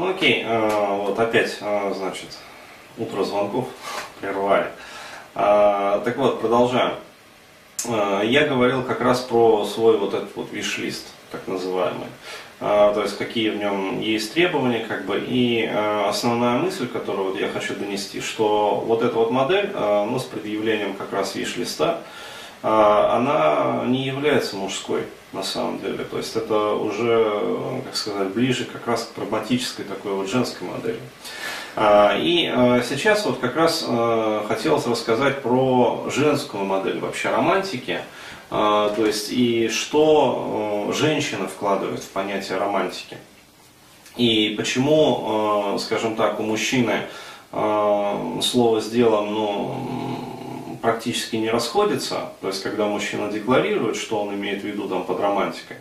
Ну окей, э, вот опять, э, значит, утро звонков прервали. Э, так вот, продолжаем. Я говорил как раз про свой вот этот вот виш-лист, так называемый. То есть какие в нем есть требования, как бы, и основная мысль, которую вот я хочу донести, что вот эта вот модель, ну, с предъявлением как раз виш-листа, она не является мужской на самом деле. То есть это уже, как сказать, ближе как раз к прагматической такой вот женской модели. А, и а, сейчас вот как раз а, хотелось рассказать про женскую модель вообще романтики. То есть и что женщина вкладывает в понятие романтики. И почему, скажем так, у мужчины слово с делом, ну, практически не расходятся, то есть когда мужчина декларирует, что он имеет в виду там, под романтикой,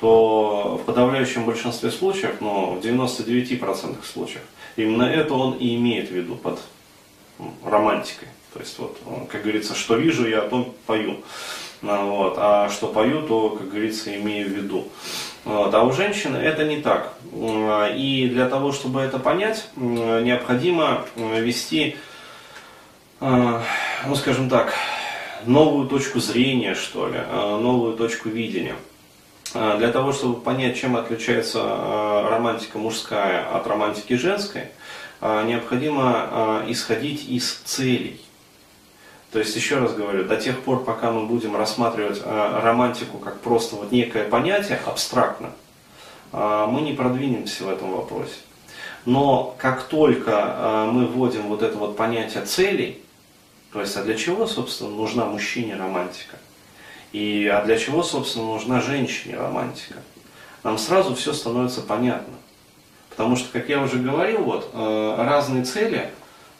то в подавляющем большинстве случаев, ну, в 99% случаев, именно это он и имеет в виду под романтикой. То есть, вот, как говорится, что вижу, я о том пою. Ну, вот, а что пою, то, как говорится, имею в виду. Вот, а у женщины это не так. И для того, чтобы это понять, необходимо вести а, ну скажем так, новую точку зрения, что ли, а, новую точку видения. А, для того, чтобы понять, чем отличается романтика мужская от романтики женской, необходимо исходить из целей. То есть, еще раз говорю, до тех пор, пока мы будем рассматривать романтику как просто вот некое понятие, абстрактно, мы не продвинемся в этом вопросе. Но как только мы вводим вот это вот понятие целей, то есть, а для чего, собственно, нужна мужчине романтика? И а для чего, собственно, нужна женщине романтика? Нам сразу все становится понятно. Потому что, как я уже говорил, вот, э, разные цели,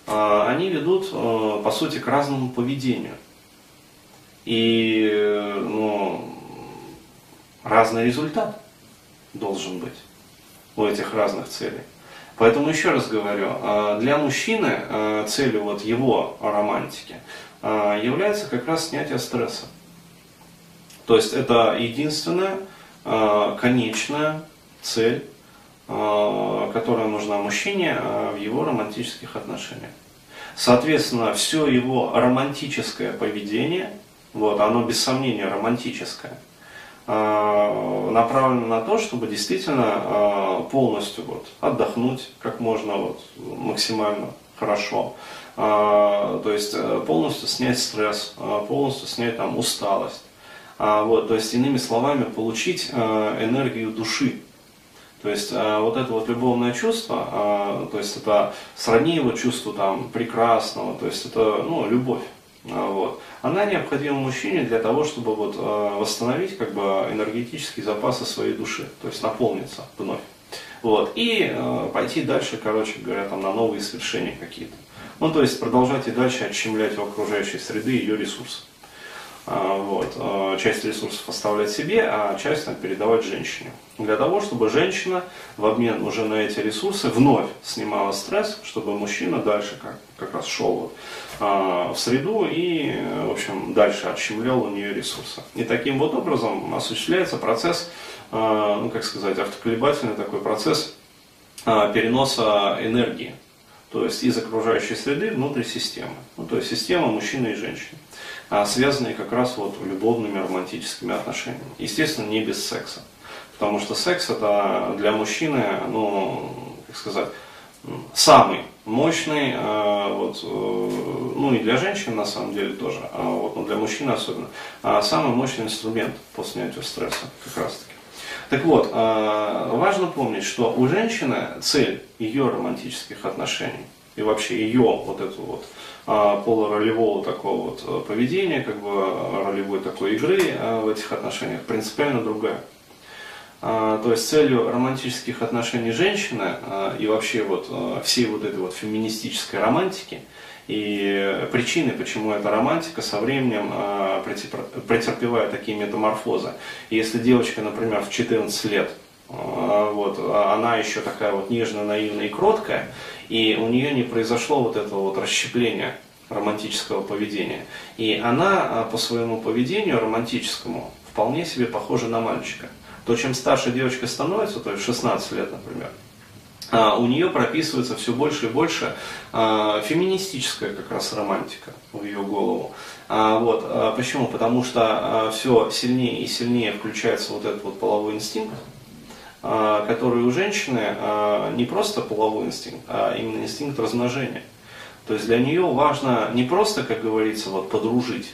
э, они ведут, э, по сути, к разному поведению. И ну, разный результат должен быть у этих разных целей. Поэтому еще раз говорю, а, для мужчины а, целью вот его романтики а, является как раз снятие стресса. То есть это единственная конечная цель, которая нужна мужчине в его романтических отношениях. Соответственно, все его романтическое поведение, вот, оно без сомнения романтическое – Э, направлено на то, чтобы действительно э, полностью вот, отдохнуть как можно вот, максимально хорошо. Э, то есть полностью снять стресс, полностью снять там, усталость. Вот, то есть, иными словами, получить энергию души. То есть вот это вот любовное чувство, то есть это сродни его чувству там прекрасного, то есть это ну, любовь. Вот она необходима мужчине для того, чтобы вот, э, восстановить как бы, энергетические запасы своей души, то есть наполниться вновь. Вот, и э, пойти дальше, короче говоря, там, на новые свершения какие-то. Ну, то есть продолжать и дальше отщемлять у окружающей среды ее ресурсы. А, вот, э, часть ресурсов оставлять себе, а часть там, передавать женщине. Для того, чтобы женщина в обмен уже на эти ресурсы вновь снимала стресс, чтобы мужчина дальше как, как раз шел а, в среду и, в общем, дальше отщемлял у нее ресурсы. И таким вот образом осуществляется процесс, а, ну как сказать, автоколебательный такой процесс переноса энергии, то есть из окружающей среды внутрь системы, ну, то есть система мужчины и женщины. А, связанные как раз вот любовными романтическими отношениями. Естественно, не без секса. Потому что секс это для мужчины, ну, как сказать, самый мощный, а, вот, э, ну и для женщин на самом деле тоже, а вот, но для мужчин особенно, самый мощный инструмент по снятию стресса как раз таки. Так вот, важно помнить, что у женщины цель ее романтических отношений и вообще ее вот эту вот а, полуролевого такого вот э, поведения, как бы ролевой такой игры э, в этих отношениях принципиально другая. То есть целью романтических отношений женщины и вообще вот э, всей вот этой вот феминистической романтики и причины, почему эта романтика со временем претерпевает такие метаморфозы. Если девочка, например, в 14 лет вот, она еще такая вот нежная, наивная и кроткая, и у нее не произошло вот этого вот расщепления романтического поведения. И она а, по своему поведению романтическому вполне себе похожа на мальчика. То, чем старше девочка становится, то есть 16 лет, например, а, у нее прописывается все больше и больше а, феминистическая как раз романтика в ее голову. А, вот, а, почему? Потому что а, все сильнее и сильнее включается вот этот вот половой инстинкт, а, который у женщины а, не просто половой инстинкт, а именно инстинкт размножения. То есть для нее важно не просто, как говорится, вот подружить,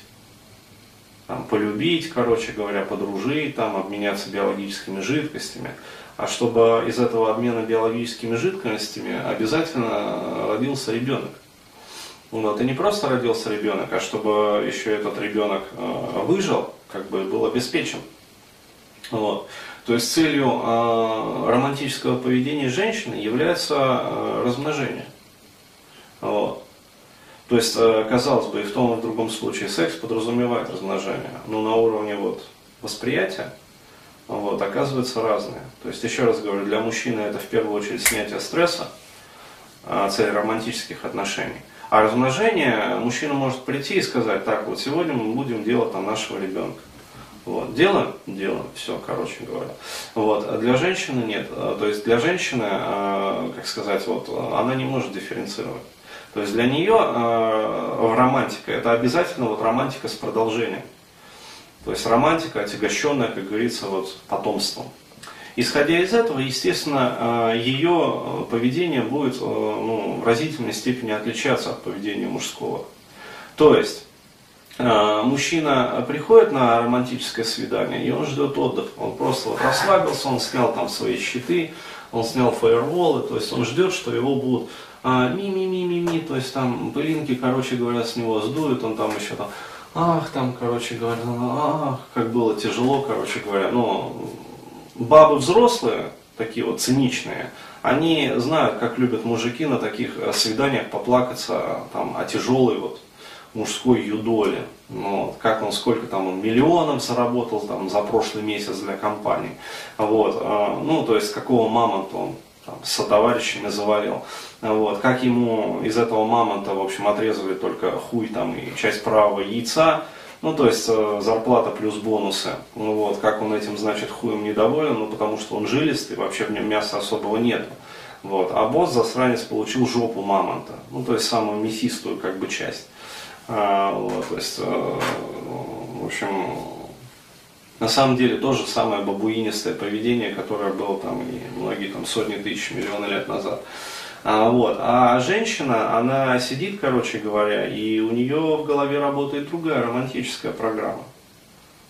там, полюбить, короче говоря, подружить, там, обменяться биологическими жидкостями, а чтобы из этого обмена биологическими жидкостями обязательно родился ребенок. Вот, и не просто родился ребенок, а чтобы еще этот ребенок э, выжил, как бы был обеспечен. Вот. То есть целью э, романтического поведения женщины является э, размножение. Вот. То есть, э, казалось бы, и в том и в другом случае секс подразумевает размножение, но на уровне вот, восприятия вот, оказывается разные. То есть, еще раз говорю, для мужчины это в первую очередь снятие стресса, а, цель романтических отношений. А размножение мужчина может прийти и сказать, так, вот сегодня мы будем делать там нашего ребенка. Вот. Делаем? Делаем. Все, короче говоря. Вот. А для женщины нет. А, то есть для женщины, а, как сказать, вот, она не может дифференцировать. То есть для нее э, романтика это обязательно вот романтика с продолжением. То есть романтика, отягощенная, как говорится, вот потомством. Исходя из этого, естественно, ее поведение будет ну, в разительной степени отличаться от поведения мужского. То есть, мужчина приходит на романтическое свидание, и он ждет отдыха. Он просто вот расслабился, он снял там свои щиты, он снял фаерволы, то есть он ждет, что его будут а, ми-ми-ми-ми-ми, то есть там пылинки, короче говоря, с него сдуют, он там еще там, ах, там, короче говоря, ах, как было тяжело, короче говоря, но бабы взрослые, такие вот циничные, они знают, как любят мужики на таких э, свиданиях поплакаться там, о тяжелой вот мужской юдоле. Ну, вот, как он, сколько там он миллионов заработал там, за прошлый месяц для компании. Вот, э, ну, то есть, какого мамонта он там, со товарищами завалил. Вот, как ему из этого мамонта, в общем, отрезали только хуй там и часть правого яйца, ну, то есть э, зарплата плюс бонусы. Ну, вот, как он этим, значит, хуем недоволен, ну, потому что он жилистый, вообще в нем мяса особого нет. Вот. А босс, засранец, получил жопу мамонта, ну, то есть самую мясистую, как бы, часть. А, вот, то есть, э, в общем, на самом деле то же самое бабуинистое поведение, которое было там и многие там сотни тысяч, миллионы лет назад. А, вот. а женщина, она сидит, короче говоря, и у нее в голове работает другая романтическая программа.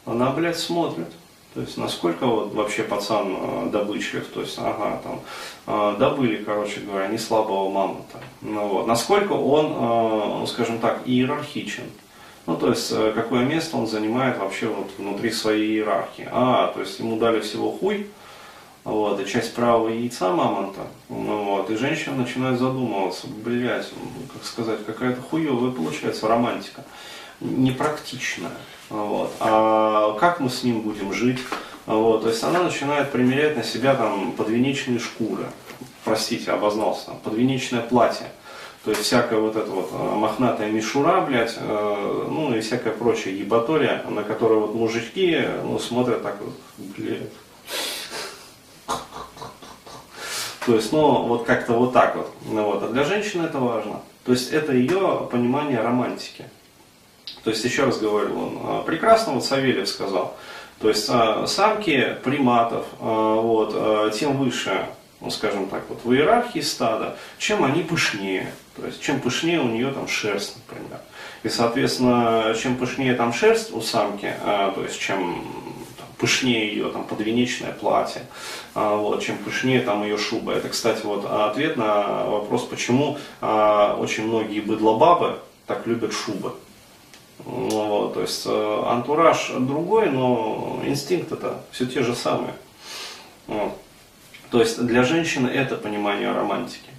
Она, блядь, смотрит. То есть, насколько вот вообще пацан э, добычлив, то есть, ага, там, э, добыли, короче говоря, не слабого мамонта. Ну, вот. Насколько он, э, ну, скажем так, иерархичен. Ну, то есть, э, какое место он занимает вообще вот внутри своей иерархии. А, то есть, ему дали всего хуй, вот, и часть правого яйца мамонта, ну, вот, и женщина начинает задумываться, блядь, как сказать, какая-то хуевая получается романтика, непрактичная, вот, а как мы с ним будем жить, вот, то есть она начинает примерять на себя там подвенечные шкуры, простите, обознался, там, подвенечное платье, то есть всякая вот эта вот э, мохнатая мишура, блядь, э, ну и всякая прочая ебатория, на которую вот мужички, ну, смотрят так вот, блядь. То есть, ну, вот как-то вот так вот. Ну, вот. А для женщины это важно. То есть, это ее понимание романтики. То есть, еще раз говорю, он э, прекрасно вот Савельев сказал. То есть, самки приматов, вот, тем выше ну, скажем так, вот в иерархии стада, чем они пышнее. То есть, чем пышнее у нее там шерсть, например. И, соответственно, чем пышнее там шерсть у самки, а, то есть, чем пышнее ее там подвенечное платье, а, вот, чем пышнее там ее шуба. Это, кстати, вот ответ на вопрос, почему а, очень многие быдлобабы так любят шубы. Ну, то есть э, антураж другой, но инстинкт это все те же самые. То есть для женщины это понимание романтики.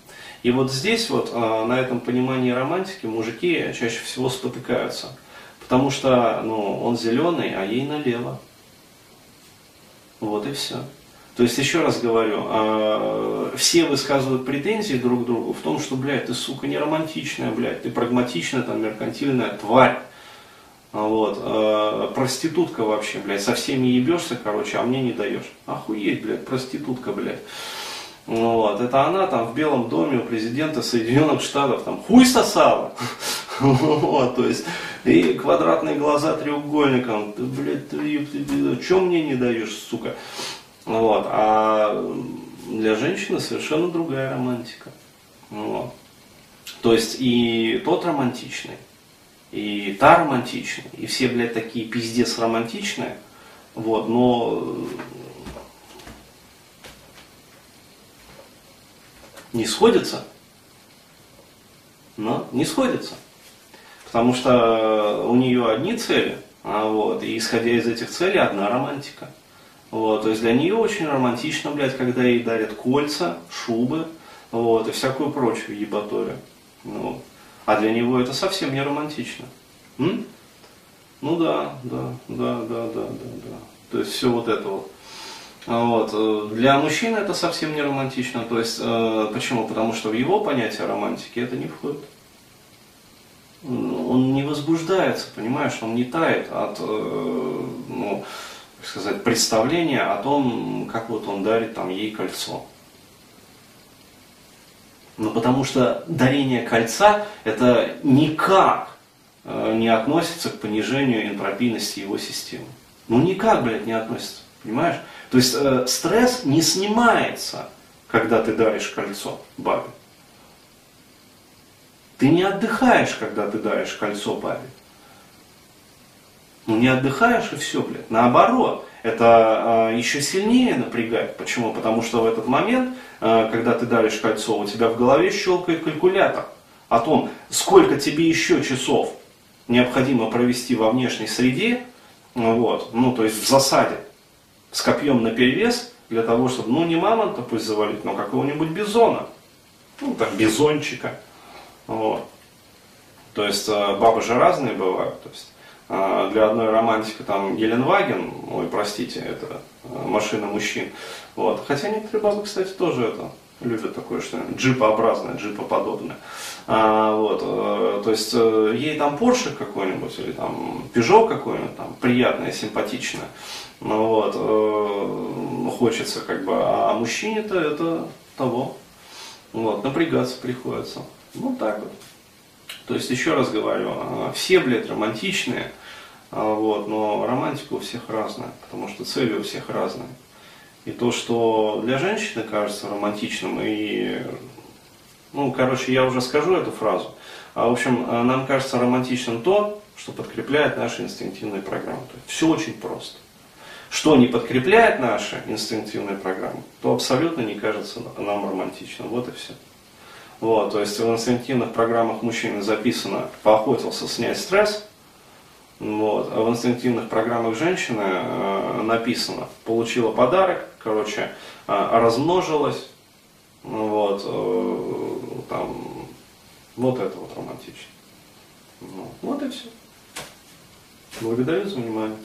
И вот здесь вот а, на этом понимании романтики мужики чаще всего спотыкаются. Потому что ну, он зеленый, а ей налево. Вот и все. То есть, еще раз говорю, э, все высказывают претензии друг к другу в том, что, блядь, ты, сука, не романтичная, блядь, ты прагматичная, там, меркантильная тварь. Вот, э, проститутка вообще, блядь, со всеми ебешься, короче, а мне не даешь. Охуеть, блядь, проститутка, блядь. Вот, это она там в Белом доме у президента Соединенных Штатов там хуй сосала. Вот, то есть, и квадратные глаза треугольником, блядь, ты, что мне не даешь, сука? Вот, а для женщины совершенно другая романтика. Вот. То есть и тот романтичный, и та романтичная, и все, блядь, такие пиздец романтичные, вот, но не сходятся, но не сходятся. Потому что у нее одни цели, а вот, и исходя из этих целей одна романтика. Вот, то есть для нее очень романтично, блядь, когда ей дарят кольца, шубы, вот, и всякую прочую ебаторию. Ну, а для него это совсем не романтично. М? Ну да, да, да, да, да, да, да. То есть все вот это вот. Вот. Э, для мужчины это совсем не романтично. То есть, э, почему? Потому что в его понятие романтики это не входит. Он не возбуждается, понимаешь, он не тает от, э, ну, сказать, представления о том, как вот он дарит там ей кольцо. Ну, потому что дарение кольца это никак э, не относится к понижению энтропийности его системы. Ну никак, блядь, не относится, понимаешь? То есть э, стресс не снимается, когда ты даришь кольцо бабе. Ты не отдыхаешь, когда ты даришь кольцо бабе. Ну не отдыхаешь и все, блядь. Наоборот, это э, еще сильнее напрягает. Почему? Потому что в этот момент, э, когда ты даришь кольцо, у тебя в голове щелкает калькулятор о том, сколько тебе еще часов необходимо провести во внешней среде, вот, ну то есть в засаде, с копьем на перевес, для того, чтобы, ну не мамонта пусть завалить, но какого-нибудь бизона, ну там бизончика, вот. То есть э, бабы же разные бывают, то есть для одной романтики там Геленваген, ой, простите, это э, машина мужчин, вот. Хотя некоторые бабы, кстати, тоже это любят такое что джипообразное, джипоподобное. А, вот, э, то есть э, ей там Porsche какой-нибудь или там Peugeot какой-нибудь там приятное, симпатичное. Ну, вот, хочется как бы, а мужчине-то это того. Вот, напрягаться приходится. Ну так вот. То есть, еще раз говорю, э, все, блядь, романтичные, э, вот, но романтика у всех разная, потому что цели у всех разные. И то, что для женщины кажется романтичным, и, ну, короче, я уже скажу эту фразу, а, в общем, э, нам кажется романтичным то, что подкрепляет наши инстинктивные программы. То есть, все очень просто что не подкрепляет наши инстинктивные программы, то абсолютно не кажется нам романтичным. Вот и все. Вот, то есть в инстинктивных программах мужчины записано «поохотился снять стресс», вот, а в инстинктивных программах женщины э, написано «получила подарок», короче, э, размножилась, вот, э, там, вот это вот романтично. Ну, вот и все. Благодарю за внимание.